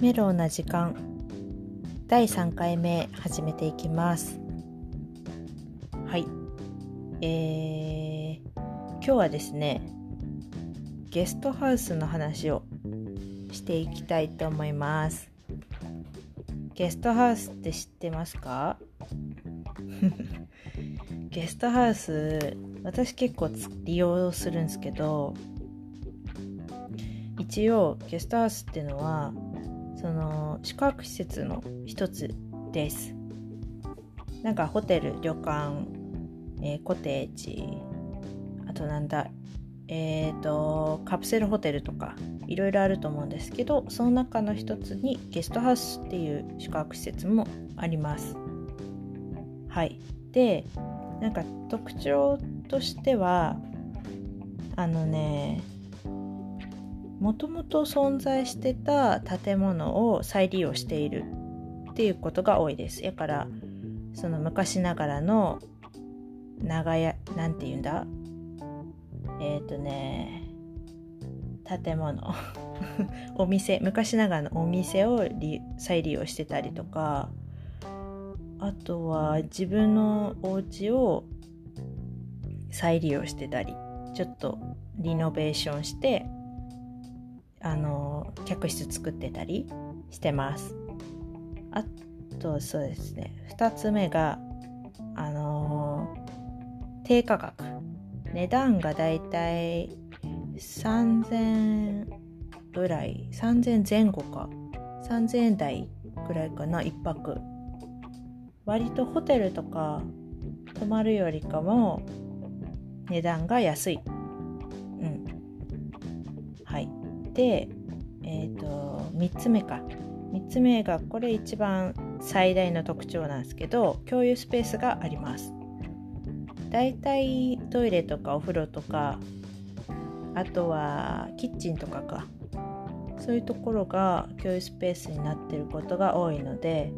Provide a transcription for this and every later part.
メロウな時間。第3回目始めていきます。はい。えー、今日はですねゲストハウスの話をしていきたいと思います。ゲストハウスって知ってますか？ゲストハウス私結構利用するんですけど一応ゲストハウスっていうのはその宿泊施設の一つです。なんかホテル旅館、えー、コテージあとなんだえっ、ー、とカプセルホテルとかいろいろあると思うんですけどその中の一つにゲストハウスっていう宿泊施設もあります。はい。でなんか特徴としてはあのねもともと存在してた建物を再利用しているっていうことが多いです。だからその昔ながらの長屋なんて言うんだ？えっ、ー、とね建物。お店。昔ながらのお店を再利用してたりとかあとは自分のお家を再利用してたりちょっとリノベーションしてあの客室作ってたりしてます。あとそうですね。2つ目があの低価格。値段がだいたい3000ぐらい。3000前後か。3000円台ぐらいかな1泊。割とホテルとか泊まるよりかも値段が安い。うん。で、えーと、3つ目か。3つ目がこれ一番最大の特徴なんですけど共有スペースがあります。だいたいトイレとかお風呂とかあとはキッチンとかか。そういうところが共有スペースになってることが多いので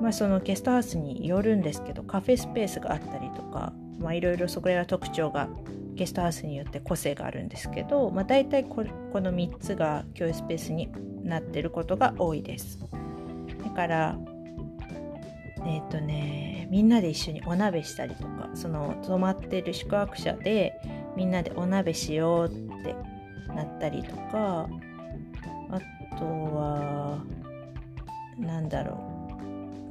まあそのゲストハウスによるんですけどカフェスペースがあったりとかまあいろいろそこら辺は特徴がゲストハウスによって個性があるんですけど、まあ、大体ここの3つが共有スペースになってることが多いです。だからえっ、ー、とねみんなで一緒にお鍋したりとかその泊まってる宿泊者でみんなでお鍋しようってなったりとかあとはなんだろ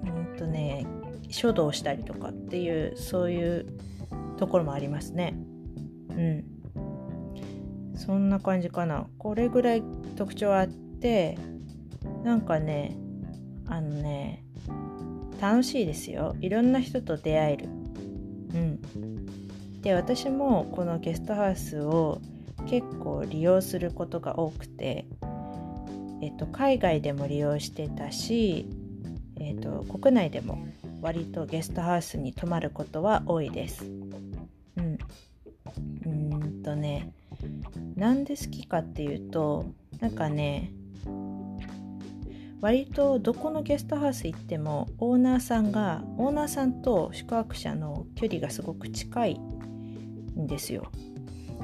ううんとね書道したりとかっていうそういうところもありますね。うん。そんな感じかな。これぐらい特徴あってなんかねあのね楽しいですよ。いろんな人と出会える。うん。で私もこのゲストハウスを結構利用することが多くてえっと海外でも利用してたしえっと国内でも割とゲストハウスに泊まることは多いです。とねなんで好きかっていうとなんかね割とどこのゲストハウス行ってもオーナーさんがオーナーさんと宿泊者の距離がすごく近いんですよ。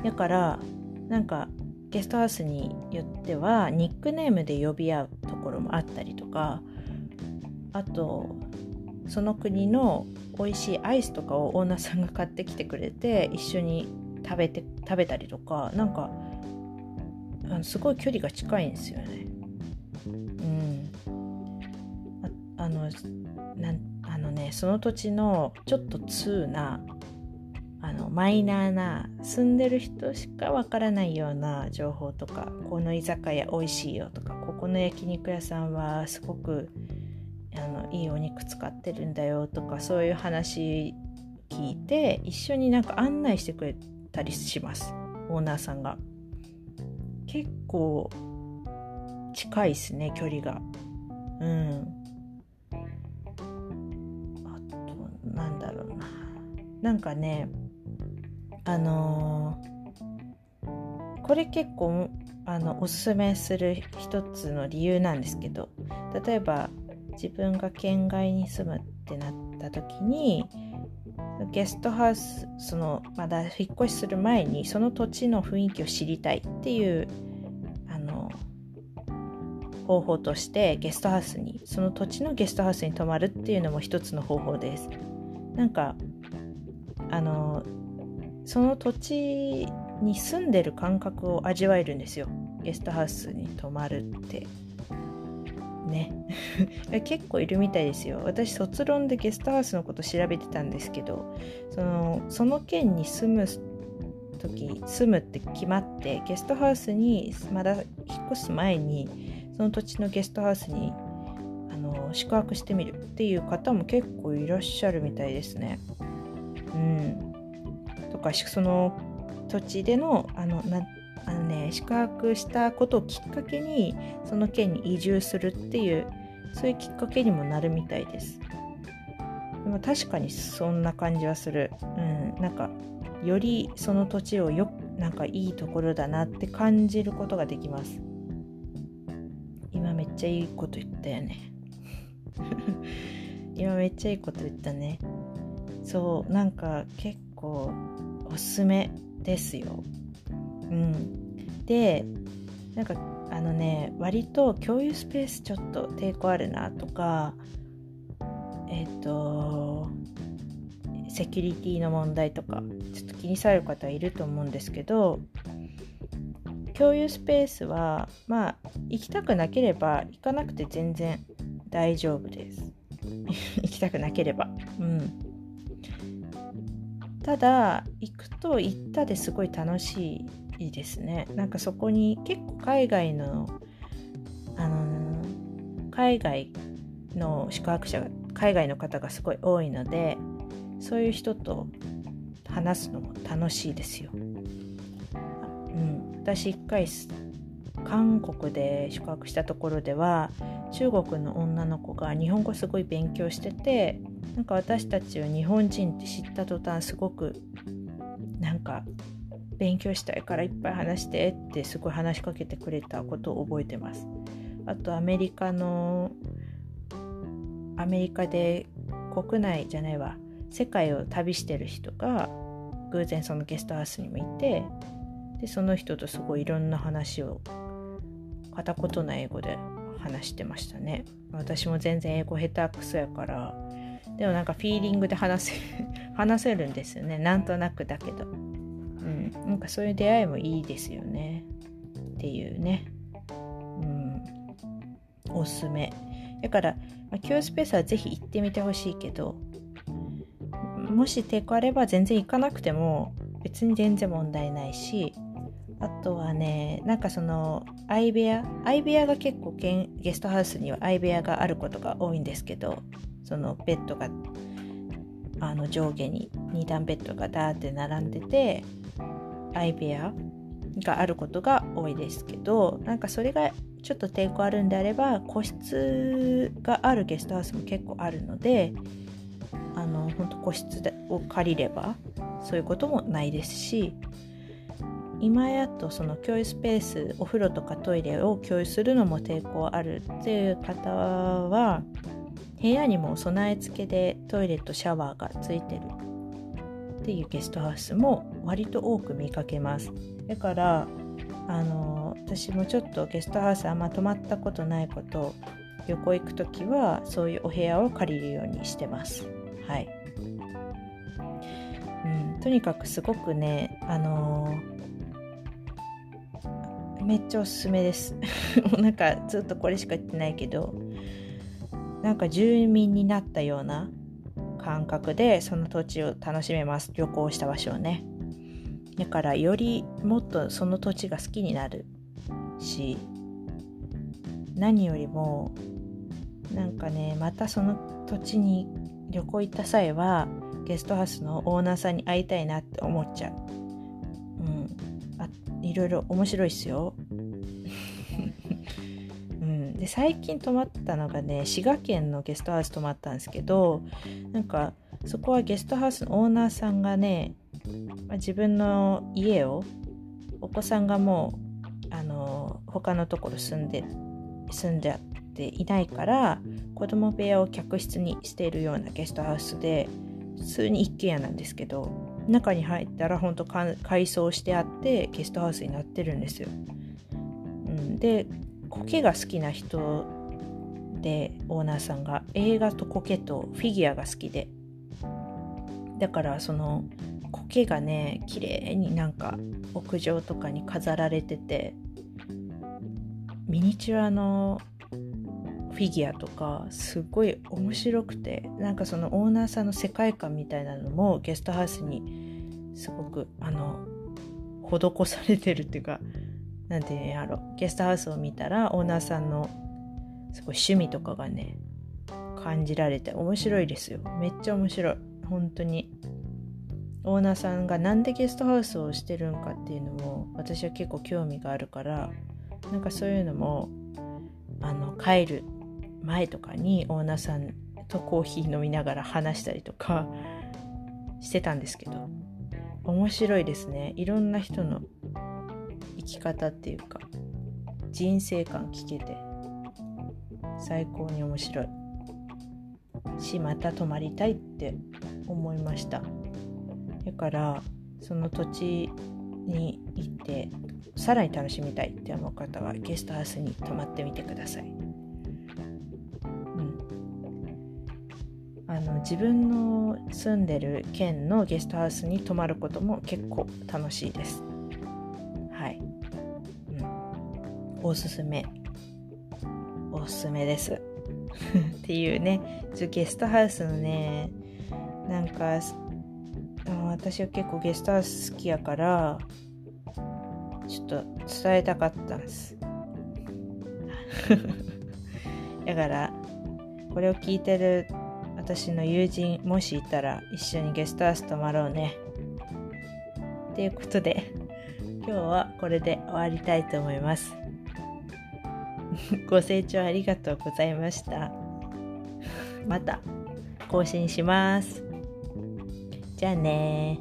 だからなんかゲストハウスによってはニックネームで呼び合うところもあったりとかあとその国の美味しいアイスとかをオーナーさんが買ってきてくれて一緒に食べて食べたりとかなんかあのすごい距離が近いんですよね。うんあのあのねその土地のちょっと通なあのマイナーな住んでる人しかわからないような情報とかこの居酒屋美味しいよとかここの焼肉屋さんはすごくあのいいお肉使ってるんだよとかそういう話聞いて一緒になんか案内してくれたりします。オーナーさんが。結構近いですね距離が。うん。あとなんだろうな。なんかねあのー、これ結構あのおすすめする一つの理由なんですけど例えば自分が県外に住むってなった時にゲストハウスそのまだ引っ越しする前にその土地の雰囲気を知りたいっていうあの方法としてゲストハウスにその土地のゲストハウスに泊まるっていうのも一つの方法です。なんかあのその土地に住んでる感覚を味わえるんですよ。ゲストハウスに泊まるって。ね。結構いるみたいですよ。私卒論でゲストハウスのこと調べてたんですけどそのその県に住む時住むって決まってゲストハウスにまだ引っ越す前にその土地のゲストハウスにあの宿泊してみるっていう方も結構いらっしゃるみたいですね。うん、とかその土地でのあのなあの、ね、宿泊したことをきっかけにその県に移住するっていうそういうきっかけにもなるみたいです。でも確かにそんな感じはする。うん、なんかよりその土地をよなんかいいところだなって感じることができます。今めっちゃいいこと言ったよね。今めっちゃいいこと言ったね。そうなんか結構おすすめですよ。うん、でなんかあのね割と共有スペースちょっと抵抗あるなとかえっ、ー、とセキュリティの問題とかちょっと気にされる方いると思うんですけど共有スペースはまあ行きたくなければ行かなくて全然大丈夫です。行きたくなければ。うん。ただ行くと行ったですごい楽しいですね。なんかそこに結構海外のあの海外の宿泊者が海外の方がすごい多いのでそういう人と話すのも楽しいですよ。うん、私一回韓国で宿泊したところでは中国の女の子が日本語すごい勉強しててなんか私たちは日本人って知った途端すごくなんか勉強したいからいっぱい話してってすごい話しかけてくれたことを覚えてます。あとアメリカのアメリカで国内じゃないわ。世界を旅してる人が偶然そのゲストハウスにもいてでその人とすごいいろんな話を片言の英語で話してましたね。私も全然英語下手くそやから。でもなんかフィーリングで話せ話せるんですよね。なんとなくだけど。なんかそういう出会いもいいですよね。っていうね。うん。おすすめ。だから、まあ、スペースはぜひ行ってみてほしいけどもし抵抗あれば全然行かなくても別に全然問題ないしあとはねなんかその相部屋相部屋が結構ゲストハウスには相部屋があることが多いんですけどそのベッドがあの上下に2段ベッドがダーって並んでて相部屋があることが多いですけどなんかそれがちょっと抵抗あるんであれば個室があるゲストハウスも結構あるのであの本当個室を借りればそういうこともないですし今やっとその共有スペースお風呂とかトイレを共有するのも抵抗あるっていう方は部屋にも備え付けでトイレとシャワーがついてるっていうゲストハウスも割と多く見かけます。だからあの私もちょっとゲストハウスあんま泊まったことないこと旅行行く時はそういうお部屋を借りるようにしてます。はい、うん、とにかくすごくねあの、めっちゃおすすめです。なんかずっとこれしか言ってないけどなんか住民になったような感覚でその土地を楽しめます旅行した場所をねだからよりもっとその土地が好きになるし何よりもなんかねまたその土地に旅行行った際はゲストハウスのオーナーさんに会いたいなって思っちゃう。うん。あいろいろ面白いっすよ。で最近泊まったのがね滋賀県のゲストハウス泊まったんですけどなんかそこはゲストハウスのオーナーさんがね、まあ、自分の家をお子さんがもうあの他のところ住んで住んじゃっていないから子供部屋を客室にしているようなゲストハウスで普通に一軒家なんですけど中に入ったらほんと改装してあってゲストハウスになってるんですよ。うん、で苔が好きな人でオーナーさんが映画と苔とフィギュアが好きで。だからその苔がね綺麗になんか屋上とかに飾られててミニチュアのフィギュアとかすごい面白くてなんかそのオーナーさんの世界観みたいなのもゲストハウスにすごくあの施されてるっていうか何て言うやろ。ゲストハウスを見たらオーナーさんのすごい趣味とかがね感じられて面白いですよ。めっちゃ面白い。本当に。オーナーさんがなんでゲストハウスをしてるんかっていうのも私は結構興味があるからなんかそういうのもあの帰る前とかにオーナーさんとコーヒー飲みながら話したりとかしてたんですけど面白いですね。いろんな人のき方っていうか人生観聞けて最高に面白い。しまた泊まりたいって思いました。だからその土地に行ってさらに楽しみたいって思う方はゲストハウスに泊まってみてください、うん、あの自分の住んでる県のゲストハウスに泊まることも結構楽しいです。はい、おすすめ。おすすめです。っていうね。ゲストハウスのねなんか私は結構ゲストハウス好きやからちょっと伝えたかったんです。だからこれを聞いてる私の友人もしいたら一緒にゲストハウス泊まろうね。ということで今日はこれで終わりたいと思います。ご清聴ありがとうございました。また更新します。じゃあね